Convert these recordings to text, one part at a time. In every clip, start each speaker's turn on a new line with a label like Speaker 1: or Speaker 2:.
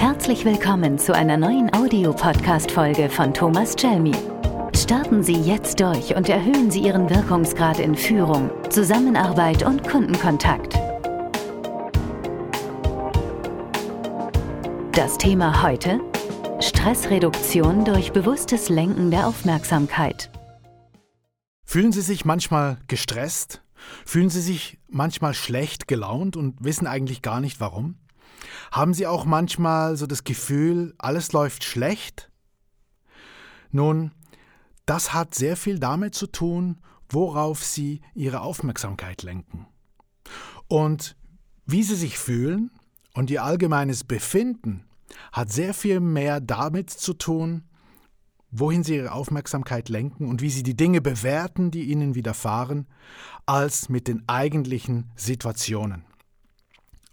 Speaker 1: Herzlich willkommen zu einer neuen Audiopodcast-Folge von Thomas Chelmi. Starten Sie jetzt durch und erhöhen Sie Ihren Wirkungsgrad in Führung, Zusammenarbeit und Kundenkontakt. Das Thema heute? Stressreduktion durch bewusstes Lenken der Aufmerksamkeit.
Speaker 2: Fühlen Sie sich manchmal gestresst? Fühlen Sie sich manchmal schlecht gelaunt und wissen eigentlich gar nicht warum? Haben Sie auch manchmal so das Gefühl, alles läuft schlecht? Nun, das hat sehr viel damit zu tun, worauf Sie Ihre Aufmerksamkeit lenken. Und wie Sie sich fühlen und Ihr allgemeines Befinden hat sehr viel mehr damit zu tun, wohin Sie Ihre Aufmerksamkeit lenken und wie Sie die Dinge bewerten, die Ihnen widerfahren, als mit den eigentlichen Situationen.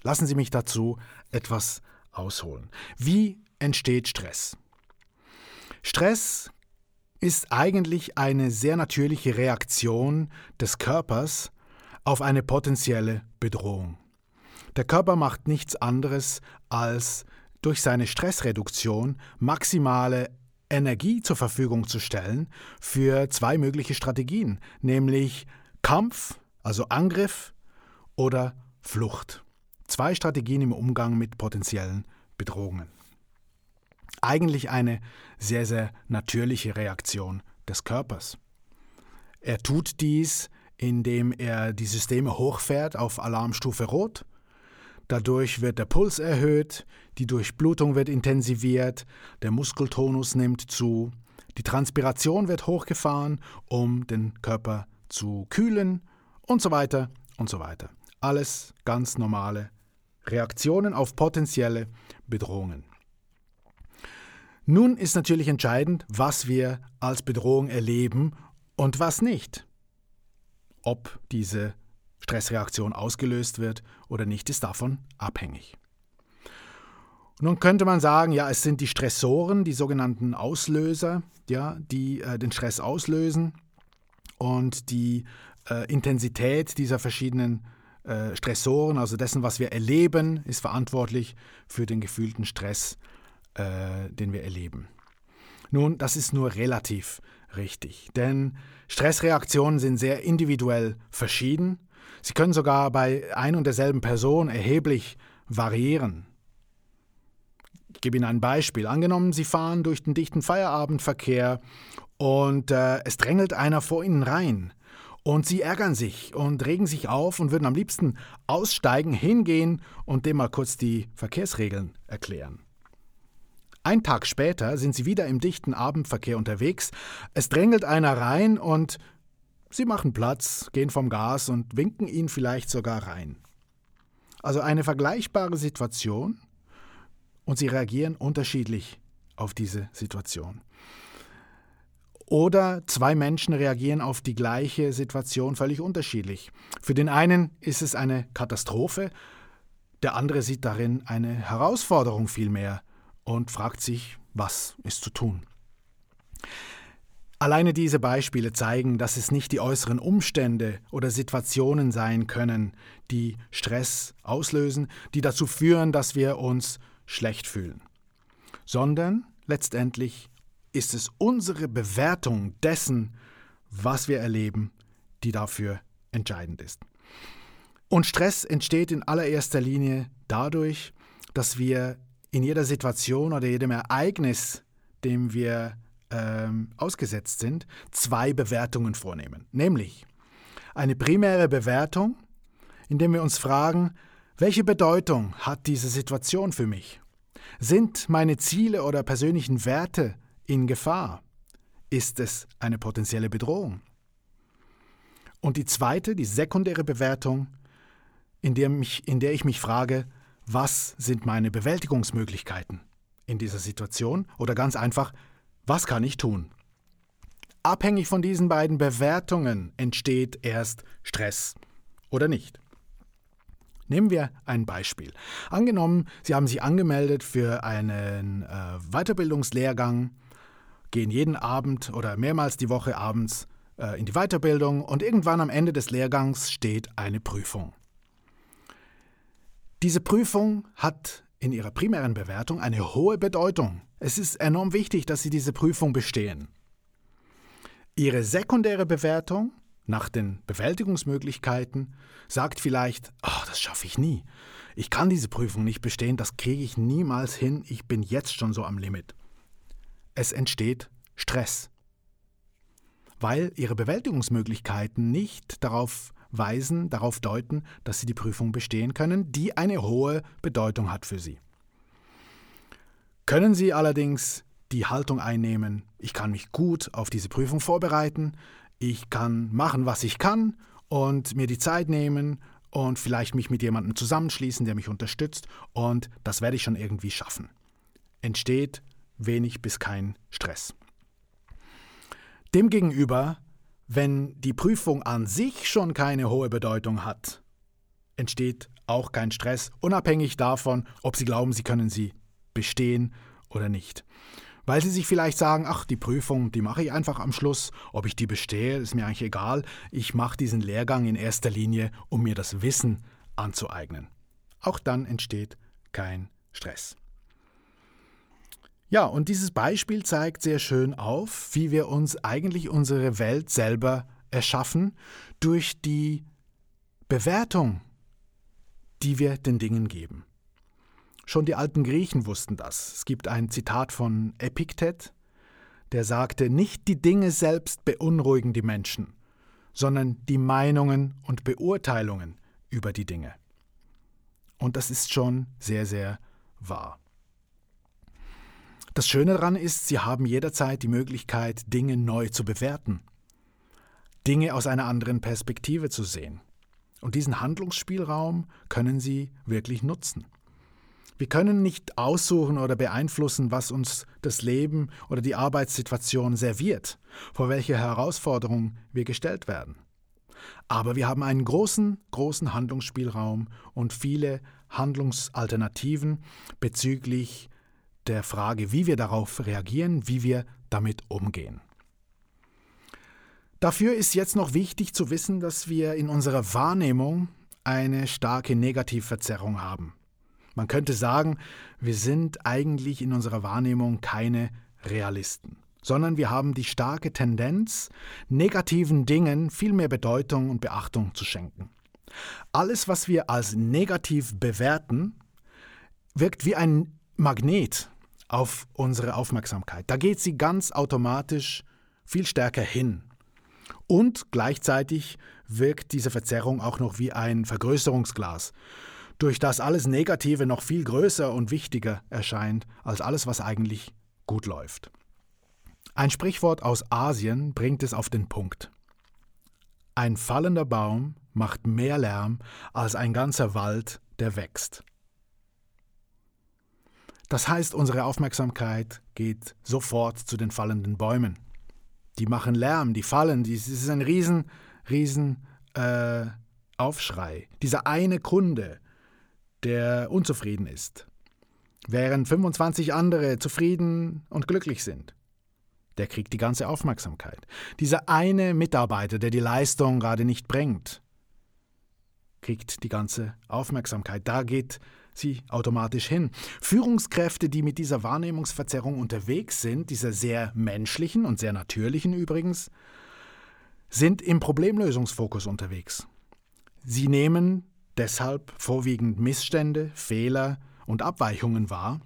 Speaker 2: Lassen Sie mich dazu etwas ausholen. Wie entsteht Stress? Stress ist eigentlich eine sehr natürliche Reaktion des Körpers auf eine potenzielle Bedrohung. Der Körper macht nichts anderes, als durch seine Stressreduktion maximale Energie zur Verfügung zu stellen für zwei mögliche Strategien, nämlich Kampf, also Angriff oder Flucht. Zwei Strategien im Umgang mit potenziellen Bedrohungen. Eigentlich eine sehr, sehr natürliche Reaktion des Körpers. Er tut dies, indem er die Systeme hochfährt auf Alarmstufe Rot. Dadurch wird der Puls erhöht, die Durchblutung wird intensiviert, der Muskeltonus nimmt zu, die Transpiration wird hochgefahren, um den Körper zu kühlen und so weiter und so weiter. Alles ganz normale Reaktionen auf potenzielle Bedrohungen. Nun ist natürlich entscheidend, was wir als Bedrohung erleben und was nicht. Ob diese Stressreaktion ausgelöst wird oder nicht, ist davon abhängig. Nun könnte man sagen, ja, es sind die Stressoren, die sogenannten Auslöser, ja, die äh, den Stress auslösen und die äh, Intensität dieser verschiedenen äh, Stressoren, also dessen, was wir erleben, ist verantwortlich für den gefühlten Stress, äh, den wir erleben. Nun, das ist nur relativ richtig, denn Stressreaktionen sind sehr individuell verschieden. Sie können sogar bei ein und derselben Person erheblich variieren. Ich gebe Ihnen ein Beispiel. Angenommen, Sie fahren durch den dichten Feierabendverkehr und äh, es drängelt einer vor Ihnen rein. Und sie ärgern sich und regen sich auf und würden am liebsten aussteigen, hingehen und dem mal kurz die Verkehrsregeln erklären. Ein Tag später sind sie wieder im dichten Abendverkehr unterwegs, es drängelt einer rein und sie machen Platz, gehen vom Gas und winken ihn vielleicht sogar rein. Also eine vergleichbare Situation und sie reagieren unterschiedlich auf diese Situation. Oder zwei Menschen reagieren auf die gleiche Situation völlig unterschiedlich. Für den einen ist es eine Katastrophe, der andere sieht darin eine Herausforderung vielmehr und fragt sich, was ist zu tun. Alleine diese Beispiele zeigen, dass es nicht die äußeren Umstände oder Situationen sein können, die Stress auslösen, die dazu führen, dass wir uns schlecht fühlen, sondern letztendlich ist es unsere Bewertung dessen, was wir erleben, die dafür entscheidend ist. Und Stress entsteht in allererster Linie dadurch, dass wir in jeder Situation oder jedem Ereignis, dem wir ähm, ausgesetzt sind, zwei Bewertungen vornehmen. Nämlich eine primäre Bewertung, indem wir uns fragen, welche Bedeutung hat diese Situation für mich? Sind meine Ziele oder persönlichen Werte in Gefahr? Ist es eine potenzielle Bedrohung? Und die zweite, die sekundäre Bewertung, in der, mich, in der ich mich frage, was sind meine Bewältigungsmöglichkeiten in dieser Situation? Oder ganz einfach, was kann ich tun? Abhängig von diesen beiden Bewertungen entsteht erst Stress oder nicht. Nehmen wir ein Beispiel. Angenommen, Sie haben sich angemeldet für einen äh, Weiterbildungslehrgang gehen jeden Abend oder mehrmals die Woche abends äh, in die Weiterbildung und irgendwann am Ende des Lehrgangs steht eine Prüfung. Diese Prüfung hat in ihrer primären Bewertung eine hohe Bedeutung. Es ist enorm wichtig, dass sie diese Prüfung bestehen. Ihre sekundäre Bewertung nach den Bewältigungsmöglichkeiten sagt vielleicht, oh, das schaffe ich nie. Ich kann diese Prüfung nicht bestehen, das kriege ich niemals hin, ich bin jetzt schon so am Limit. Es entsteht Stress, weil ihre Bewältigungsmöglichkeiten nicht darauf weisen, darauf deuten, dass sie die Prüfung bestehen können, die eine hohe Bedeutung hat für sie. Können Sie allerdings die Haltung einnehmen, ich kann mich gut auf diese Prüfung vorbereiten, ich kann machen, was ich kann und mir die Zeit nehmen und vielleicht mich mit jemandem zusammenschließen, der mich unterstützt und das werde ich schon irgendwie schaffen. Entsteht wenig bis kein Stress. Demgegenüber, wenn die Prüfung an sich schon keine hohe Bedeutung hat, entsteht auch kein Stress, unabhängig davon, ob Sie glauben, Sie können sie bestehen oder nicht. Weil Sie sich vielleicht sagen, ach, die Prüfung, die mache ich einfach am Schluss, ob ich die bestehe, ist mir eigentlich egal, ich mache diesen Lehrgang in erster Linie, um mir das Wissen anzueignen. Auch dann entsteht kein Stress. Ja, und dieses Beispiel zeigt sehr schön auf, wie wir uns eigentlich unsere Welt selber erschaffen durch die Bewertung, die wir den Dingen geben. Schon die alten Griechen wussten das. Es gibt ein Zitat von Epiktet, der sagte, nicht die Dinge selbst beunruhigen die Menschen, sondern die Meinungen und Beurteilungen über die Dinge. Und das ist schon sehr, sehr wahr. Das Schöne daran ist, Sie haben jederzeit die Möglichkeit, Dinge neu zu bewerten, Dinge aus einer anderen Perspektive zu sehen. Und diesen Handlungsspielraum können Sie wirklich nutzen. Wir können nicht aussuchen oder beeinflussen, was uns das Leben oder die Arbeitssituation serviert, vor welche Herausforderung wir gestellt werden. Aber wir haben einen großen, großen Handlungsspielraum und viele Handlungsalternativen bezüglich der Frage, wie wir darauf reagieren, wie wir damit umgehen. Dafür ist jetzt noch wichtig zu wissen, dass wir in unserer Wahrnehmung eine starke Negativverzerrung haben. Man könnte sagen, wir sind eigentlich in unserer Wahrnehmung keine Realisten, sondern wir haben die starke Tendenz, negativen Dingen viel mehr Bedeutung und Beachtung zu schenken. Alles, was wir als negativ bewerten, wirkt wie ein Magnet auf unsere Aufmerksamkeit. Da geht sie ganz automatisch viel stärker hin. Und gleichzeitig wirkt diese Verzerrung auch noch wie ein Vergrößerungsglas, durch das alles Negative noch viel größer und wichtiger erscheint als alles, was eigentlich gut läuft. Ein Sprichwort aus Asien bringt es auf den Punkt. Ein fallender Baum macht mehr Lärm als ein ganzer Wald, der wächst. Das heißt, unsere Aufmerksamkeit geht sofort zu den fallenden Bäumen. Die machen Lärm, die fallen, das ist ein riesen, riesen äh, Aufschrei. Dieser eine Kunde, der unzufrieden ist, während 25 andere zufrieden und glücklich sind. Der kriegt die ganze Aufmerksamkeit. Dieser eine Mitarbeiter, der die Leistung gerade nicht bringt, kriegt die ganze Aufmerksamkeit. Da geht sie automatisch hin. Führungskräfte, die mit dieser Wahrnehmungsverzerrung unterwegs sind, dieser sehr menschlichen und sehr natürlichen übrigens, sind im Problemlösungsfokus unterwegs. Sie nehmen deshalb vorwiegend Missstände, Fehler und Abweichungen wahr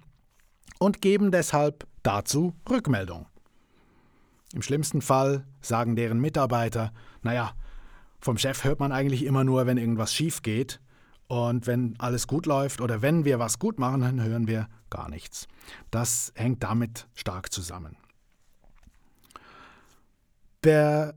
Speaker 2: und geben deshalb dazu Rückmeldung. Im schlimmsten Fall sagen deren Mitarbeiter, naja, vom Chef hört man eigentlich immer nur, wenn irgendwas schief geht, und wenn alles gut läuft oder wenn wir was gut machen, dann hören wir gar nichts. Das hängt damit stark zusammen. Der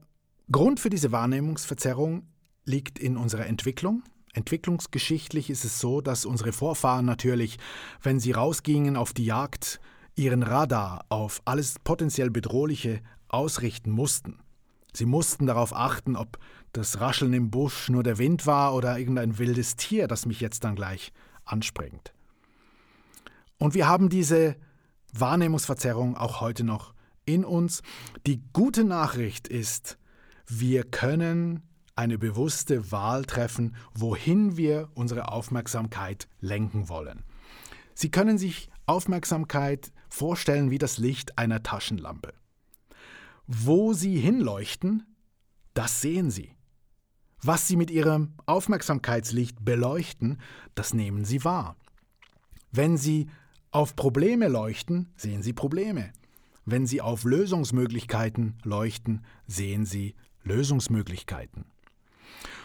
Speaker 2: Grund für diese Wahrnehmungsverzerrung liegt in unserer Entwicklung. Entwicklungsgeschichtlich ist es so, dass unsere Vorfahren natürlich, wenn sie rausgingen auf die Jagd, ihren Radar auf alles potenziell Bedrohliche ausrichten mussten. Sie mussten darauf achten, ob das Rascheln im Busch nur der Wind war oder irgendein wildes Tier, das mich jetzt dann gleich anspringt. Und wir haben diese Wahrnehmungsverzerrung auch heute noch in uns. Die gute Nachricht ist, wir können eine bewusste Wahl treffen, wohin wir unsere Aufmerksamkeit lenken wollen. Sie können sich Aufmerksamkeit vorstellen wie das Licht einer Taschenlampe. Wo Sie hinleuchten, das sehen Sie. Was Sie mit Ihrem Aufmerksamkeitslicht beleuchten, das nehmen Sie wahr. Wenn Sie auf Probleme leuchten, sehen Sie Probleme. Wenn Sie auf Lösungsmöglichkeiten leuchten, sehen Sie Lösungsmöglichkeiten.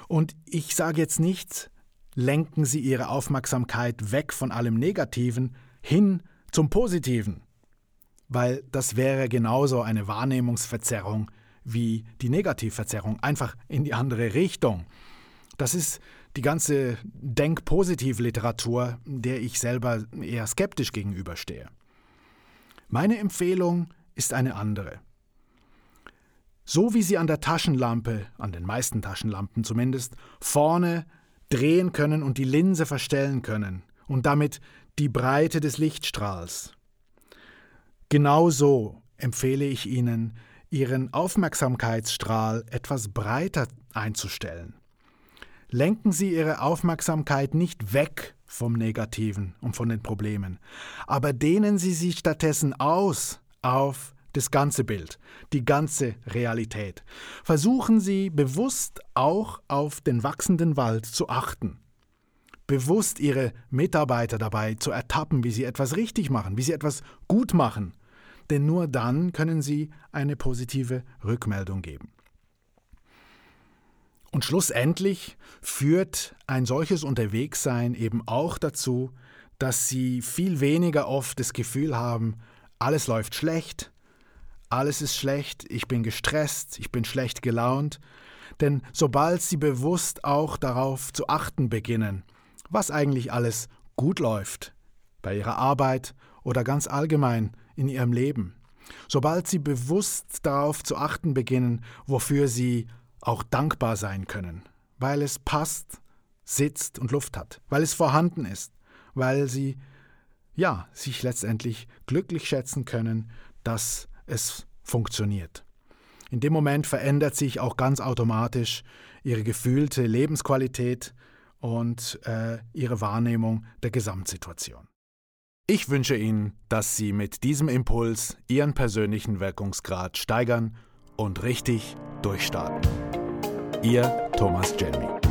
Speaker 2: Und ich sage jetzt nicht, lenken Sie Ihre Aufmerksamkeit weg von allem Negativen hin zum Positiven, weil das wäre genauso eine Wahrnehmungsverzerrung wie die Negativverzerrung, einfach in die andere Richtung. Das ist die ganze Denk-Positiv-Literatur, der ich selber eher skeptisch gegenüberstehe. Meine Empfehlung ist eine andere. So wie Sie an der Taschenlampe, an den meisten Taschenlampen zumindest, vorne drehen können und die Linse verstellen können und damit die Breite des Lichtstrahls. Genauso empfehle ich Ihnen, Ihren Aufmerksamkeitsstrahl etwas breiter einzustellen. Lenken Sie Ihre Aufmerksamkeit nicht weg vom Negativen und von den Problemen, aber dehnen Sie sie stattdessen aus auf das ganze Bild, die ganze Realität. Versuchen Sie bewusst auch auf den wachsenden Wald zu achten. Bewusst Ihre Mitarbeiter dabei zu ertappen, wie sie etwas richtig machen, wie sie etwas gut machen. Denn nur dann können Sie eine positive Rückmeldung geben. Und schlussendlich führt ein solches Unterwegssein eben auch dazu, dass Sie viel weniger oft das Gefühl haben, alles läuft schlecht, alles ist schlecht, ich bin gestresst, ich bin schlecht gelaunt, denn sobald sie bewusst auch darauf zu achten beginnen, was eigentlich alles gut läuft, bei ihrer Arbeit oder ganz allgemein in ihrem Leben, sobald sie bewusst darauf zu achten beginnen, wofür sie auch dankbar sein können, weil es passt, sitzt und Luft hat, weil es vorhanden ist, weil sie ja, sich letztendlich glücklich schätzen können, dass es funktioniert. In dem Moment verändert sich auch ganz automatisch ihre gefühlte Lebensqualität und äh, ihre Wahrnehmung der Gesamtsituation. Ich wünsche Ihnen, dass Sie mit diesem Impuls Ihren persönlichen Wirkungsgrad steigern und richtig durchstarten. Ihr Thomas Jelmy.